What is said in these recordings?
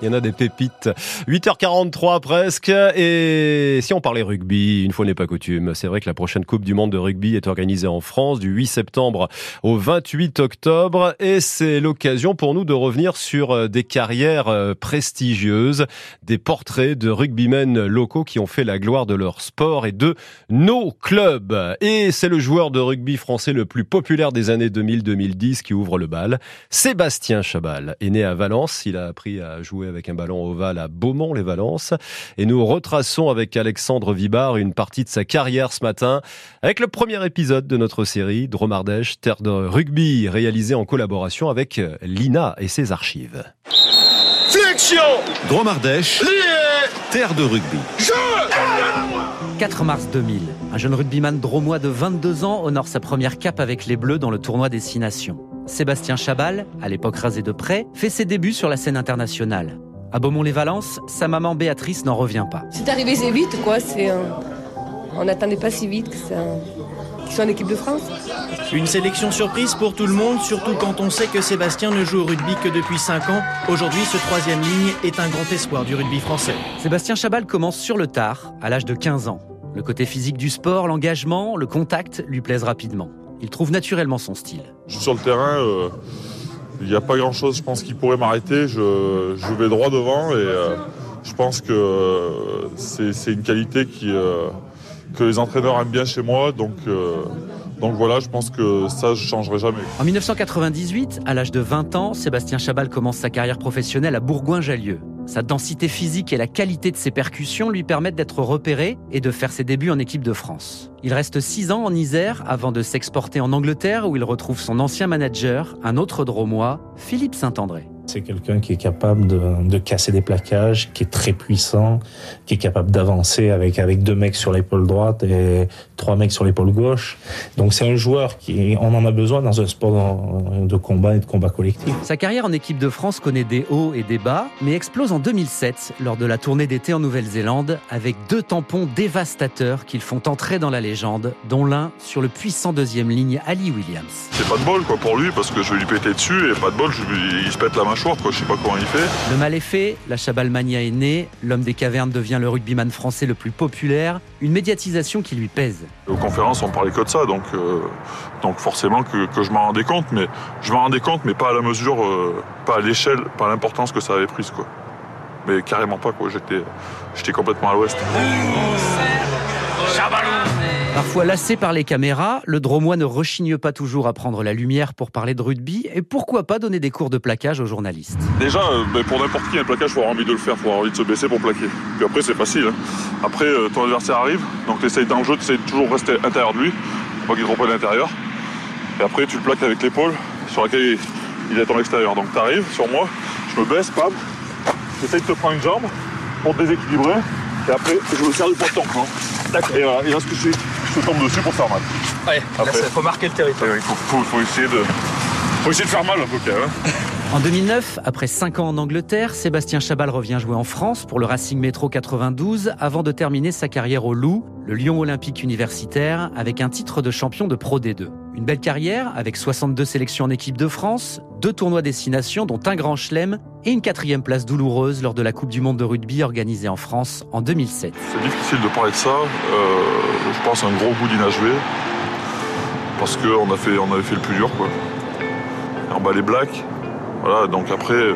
Il y en a des pépites. 8h43 presque. Et si on parlait rugby, une fois n'est pas coutume, c'est vrai que la prochaine Coupe du Monde de rugby est organisée en France du 8 septembre au 28 octobre. Et c'est l'occasion pour nous de revenir sur euh, des carrières euh, prestigieuses, des portraits de rugbymen locaux qui ont fait la gloire de leur sport et de nos clubs. Et c'est le joueur de rugby français le plus populaire des années 2000-2010 qui ouvre le bal. Sébastien Chabal est né à Valence. Il a appris à jouer avec un ballon ovale à Beaumont-les-Valences. Et nous retraçons avec Alexandre Vibard une partie de sa carrière ce matin avec le premier épisode de notre série Dromardèche, terre de rugby, réalisé en collaboration avec l'INA et ses archives. Flexion Dromardèche, terre de rugby. 4 mars 2000, un jeune rugbyman dromois de 22 ans honore sa première cape avec les Bleus dans le tournoi Destination. Sébastien Chabal, à l'époque rasé de près, fait ses débuts sur la scène internationale. À Beaumont-les-Valences, sa maman Béatrice n'en revient pas. C'est arrivé assez vite, quoi. C'est, euh, on n'attendait pas si vite que ça, qu'ils soient en équipe de France. Une sélection surprise pour tout le monde, surtout quand on sait que Sébastien ne joue au rugby que depuis 5 ans. Aujourd'hui, ce troisième ligne est un grand espoir du rugby français. Sébastien Chabal commence sur le tard, à l'âge de 15 ans. Le côté physique du sport, l'engagement, le contact lui plaisent rapidement. Il trouve naturellement son style. Je suis sur le terrain, euh, il n'y a pas grand chose, je pense, qui pourrait m'arrêter. Je, je vais droit devant et euh, je pense que euh, c'est une qualité qui, euh, que les entraîneurs aiment bien chez moi. Donc, donc voilà, je pense que ça, je ne changerai jamais. En 1998, à l'âge de 20 ans, Sébastien Chabal commence sa carrière professionnelle à Bourgoin-Jallieu. Sa densité physique et la qualité de ses percussions lui permettent d'être repéré et de faire ses débuts en équipe de France. Il reste 6 ans en Isère avant de s'exporter en Angleterre où il retrouve son ancien manager, un autre dromois, Philippe Saint-André. C'est quelqu'un qui est capable de, de, casser des plaquages, qui est très puissant, qui est capable d'avancer avec, avec deux mecs sur l'épaule droite et trois mecs sur l'épaule gauche. Donc c'est un joueur qui, on en a besoin dans un sport de combat et de combat collectif. Sa carrière en équipe de France connaît des hauts et des bas, mais explose en 2007 lors de la tournée d'été en Nouvelle-Zélande avec deux tampons dévastateurs qu'ils font entrer dans la légende, dont l'un sur le puissant deuxième ligne Ali Williams. C'est pas de bol quoi pour lui parce que je vais lui péter dessus et pas de bol, je, il se pète la mâchoire quoi, je sais pas comment il fait. Le mal est fait, la Chabalmania est née, l'homme des cavernes devient le rugbyman français le plus populaire, une médiatisation qui lui pèse. Aux conférences, on parlait que de ça, donc, euh, donc forcément que, que je m'en rendais compte, mais je m'en rendais compte, mais pas à la mesure, euh, pas à l'échelle, pas à l'importance que ça avait prise, quoi. Mais carrément pas, quoi. J'étais, j'étais complètement à l'ouest. Parfois lassé par les caméras, le dromois ne rechigne pas toujours à prendre la lumière pour parler de rugby et pourquoi pas donner des cours de plaquage aux journalistes. Déjà, euh, ben, pour n'importe qui, un plaquage, il faut avoir envie de le faire, il faut avoir envie de se baisser pour plaquer. Puis après, c'est facile. hein. Après, euh, ton adversaire arrive, donc tu essayes dans le jeu, tu essayes de toujours rester à l'intérieur de lui, pour pas qu'il te à l'intérieur. Et après, tu le plaques avec l'épaule sur laquelle il, il est à l'extérieur. Donc tu arrives sur moi, je me baisse, pam, j'essaye de te prendre une jambe pour te déséquilibrer, et après, je me sers du poids de camp. Et voilà, et là, ce que je je te tombe dessus pour faire mal. Ouais, Après. là, faut marquer le territoire. Il faut, faut- faut essayer de, faut essayer de faire mal un peu quand même. hein. En 2009, après 5 ans en Angleterre, Sébastien Chabal revient jouer en France pour le Racing Métro 92 avant de terminer sa carrière au Loup, le Lyon olympique universitaire, avec un titre de champion de Pro D2. Une belle carrière avec 62 sélections en équipe de France, deux tournois destination dont un grand chelem et une quatrième place douloureuse lors de la Coupe du Monde de rugby organisée en France en 2007. C'est difficile de parler de ça. Euh, je pense un gros bout d'inachevé. Parce qu'on avait fait le plus dur, quoi. En bas les blacks. Voilà, donc après,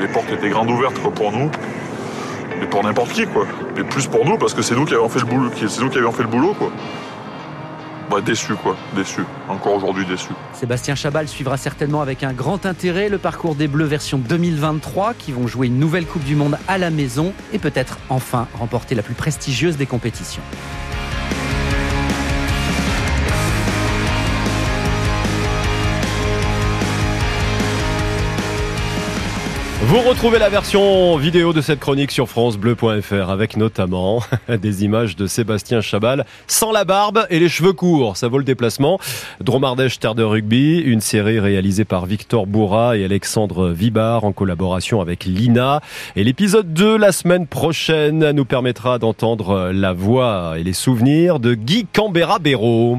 les portes étaient grandes ouvertes pour nous. Mais pour n'importe qui, quoi. Mais plus pour nous, parce que c'est nous qui avions fait le boulot, c'est nous qui avions fait le boulot, quoi. Bah, déçu, quoi. Déçu. Encore aujourd'hui, déçu. Sébastien Chabal suivra certainement avec un grand intérêt le parcours des Bleus version 2023 qui vont jouer une nouvelle Coupe du Monde à la maison et peut-être enfin remporter la plus prestigieuse des compétitions. Vous retrouvez la version vidéo de cette chronique sur francebleu.fr avec notamment des images de Sébastien Chabal sans la barbe et les cheveux courts. Ça vaut le déplacement. Dromardèche Terre de Rugby, une série réalisée par Victor Bourra et Alexandre Vibar en collaboration avec Lina. Et l'épisode 2 la semaine prochaine nous permettra d'entendre la voix et les souvenirs de Guy Cambera-Béraud.